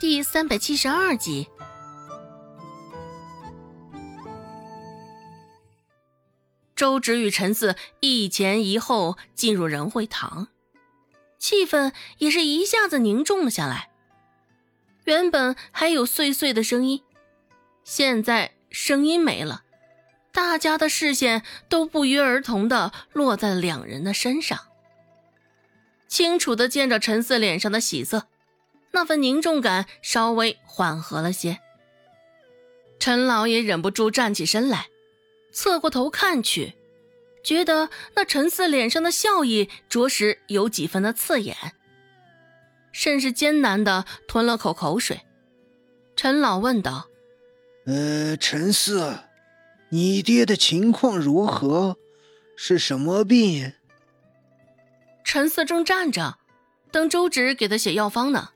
第三百七十二集。周芷与陈四一前一后进入仁惠堂，气氛也是一下子凝重了下来。原本还有碎碎的声音，现在声音没了，大家的视线都不约而同的落在两人的身上。清楚的见着陈四脸上的喜色，那份凝重感稍微缓和了些。陈老也忍不住站起身来，侧过头看去，觉得那陈四脸上的笑意着实有几分的刺眼，甚是艰难的吞了口口水。陈老问道：“呃，陈四，你爹的情况如何？是什么病？”陈四正站着，等周芷给他写药方呢。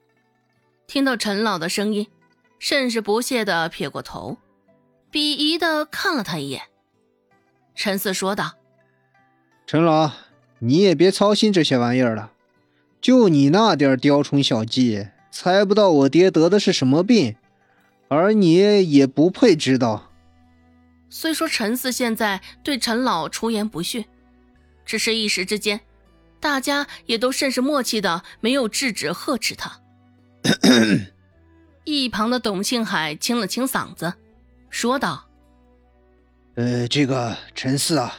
听到陈老的声音，甚是不屑的撇过头，鄙夷的看了他一眼。陈四说道：“陈老，你也别操心这些玩意儿了，就你那点雕虫小技，猜不到我爹得的是什么病，而你也不配知道。”虽说陈四现在对陈老出言不逊，只是一时之间。大家也都甚是默契的，没有制止呵斥他。一旁的董庆海清了清嗓子，说道：“呃，这个陈四啊，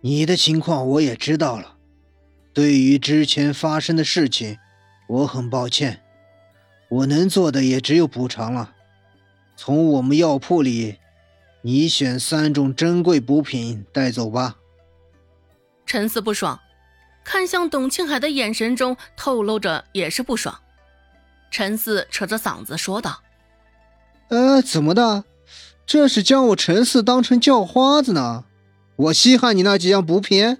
你的情况我也知道了。对于之前发生的事情，我很抱歉。我能做的也只有补偿了。从我们药铺里，你选三种珍贵补品带走吧。”陈四不爽。看向董庆海的眼神中透露着也是不爽。陈四扯着嗓子说道：“呃，怎么的？这是将我陈四当成叫花子呢？我稀罕你那几样补品？”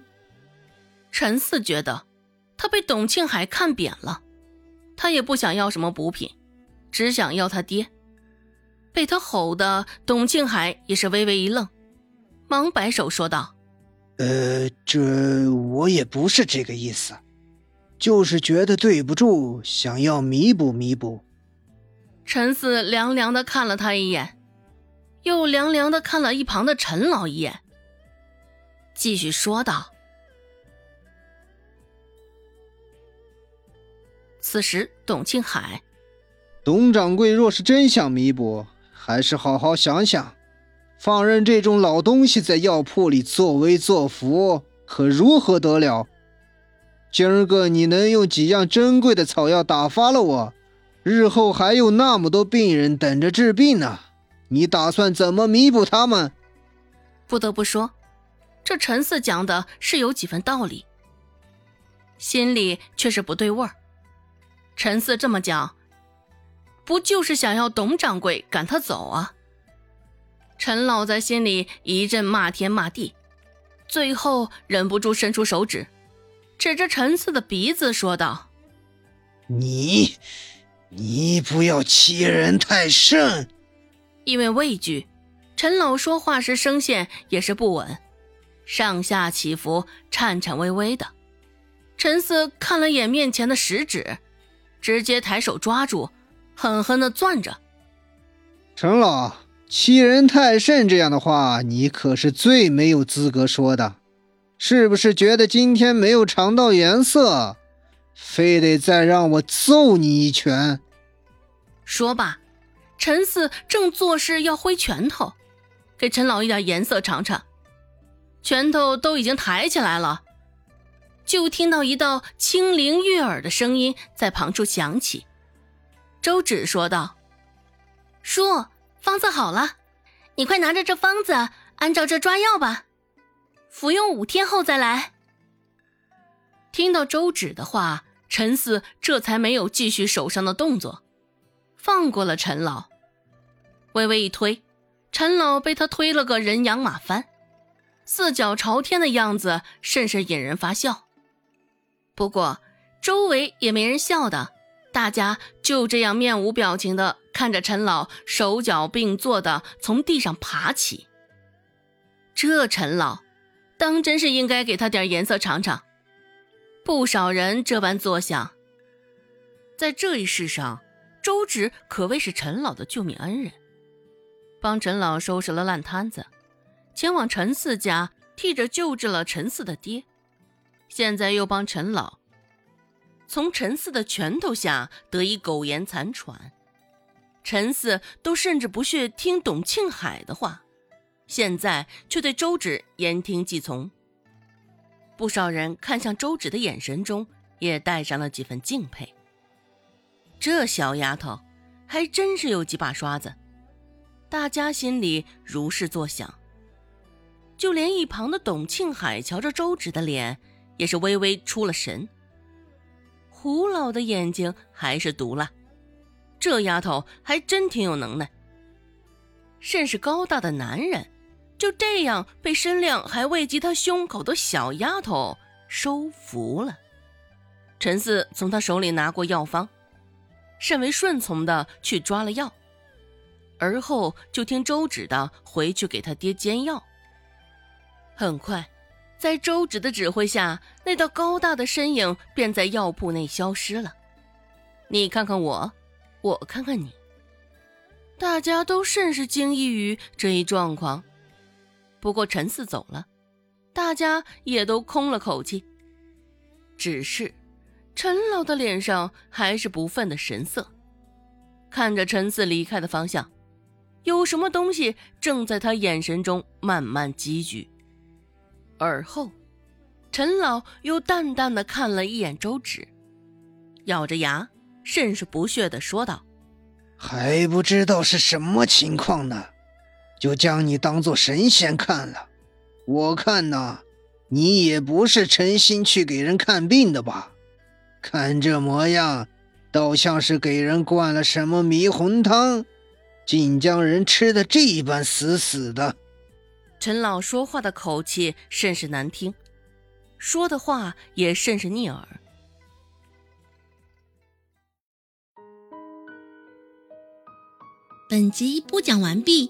陈四觉得他被董庆海看扁了，他也不想要什么补品，只想要他爹。被他吼的董庆海也是微微一愣，忙摆手说道。呃，这我也不是这个意思，就是觉得对不住，想要弥补弥补。陈四凉凉的看了他一眼，又凉凉的看了一旁的陈老一眼，继续说道：“此时，董庆海，董掌柜若是真想弥补，还是好好想想。”放任这种老东西在药铺里作威作福，可如何得了？今儿个你能用几样珍贵的草药打发了我，日后还有那么多病人等着治病呢。你打算怎么弥补他们？不得不说，这陈四讲的是有几分道理，心里却是不对味儿。陈四这么讲，不就是想要董掌柜赶他走啊？陈老在心里一阵骂天骂地，最后忍不住伸出手指，指着陈四的鼻子说道：“你，你不要欺人太甚。”因为畏惧，陈老说话时声线也是不稳，上下起伏，颤颤巍巍的。陈四看了眼面前的食指，直接抬手抓住，狠狠的攥着。陈老。欺人太甚这样的话，你可是最没有资格说的。是不是觉得今天没有尝到颜色，非得再让我揍你一拳？说吧，陈四正作势要挥拳头，给陈老一点颜色尝尝。拳头都已经抬起来了，就听到一道清灵悦耳的声音在旁处响起。周芷说道：“叔。”方子好了，你快拿着这方子，按照这抓药吧，服用五天后再来。听到周芷的话，陈四这才没有继续手上的动作，放过了陈老。微微一推，陈老被他推了个人仰马翻，四脚朝天的样子甚是引人发笑。不过周围也没人笑的。大家就这样面无表情的看着陈老手脚并作的从地上爬起。这陈老，当真是应该给他点颜色尝尝。不少人这般作想。在这一世上，周芷可谓是陈老的救命恩人，帮陈老收拾了烂摊子，前往陈四家替着救治了陈四的爹，现在又帮陈老从陈四的拳头下得以苟延残喘。陈四都甚至不屑听董庆海的话，现在却对周芷言听计从。不少人看向周芷的眼神中也带上了几分敬佩。这小丫头还真是有几把刷子，大家心里如是作想。就连一旁的董庆海瞧着周芷的脸，也是微微出了神。胡老的眼睛还是毒了。这丫头还真挺有能耐，甚是高大的男人，就这样被身量还未及他胸口的小丫头收服了。陈四从他手里拿过药方，甚为顺从的去抓了药，而后就听周芷的回去给他爹煎药。很快，在周芷的指挥下，那道高大的身影便在药铺内消失了。你看看我。我看看你，大家都甚是惊异于这一状况。不过陈四走了，大家也都空了口气。只是陈老的脸上还是不忿的神色，看着陈四离开的方向，有什么东西正在他眼神中慢慢积聚。而后，陈老又淡淡的看了一眼周芷，咬着牙。甚是不屑的说道：“还不知道是什么情况呢，就将你当做神仙看了。我看呐，你也不是诚心去给人看病的吧？看这模样，倒像是给人灌了什么迷魂汤，竟将人吃的这般死死的。”陈老说话的口气甚是难听，说的话也甚是逆耳。本集播讲完毕，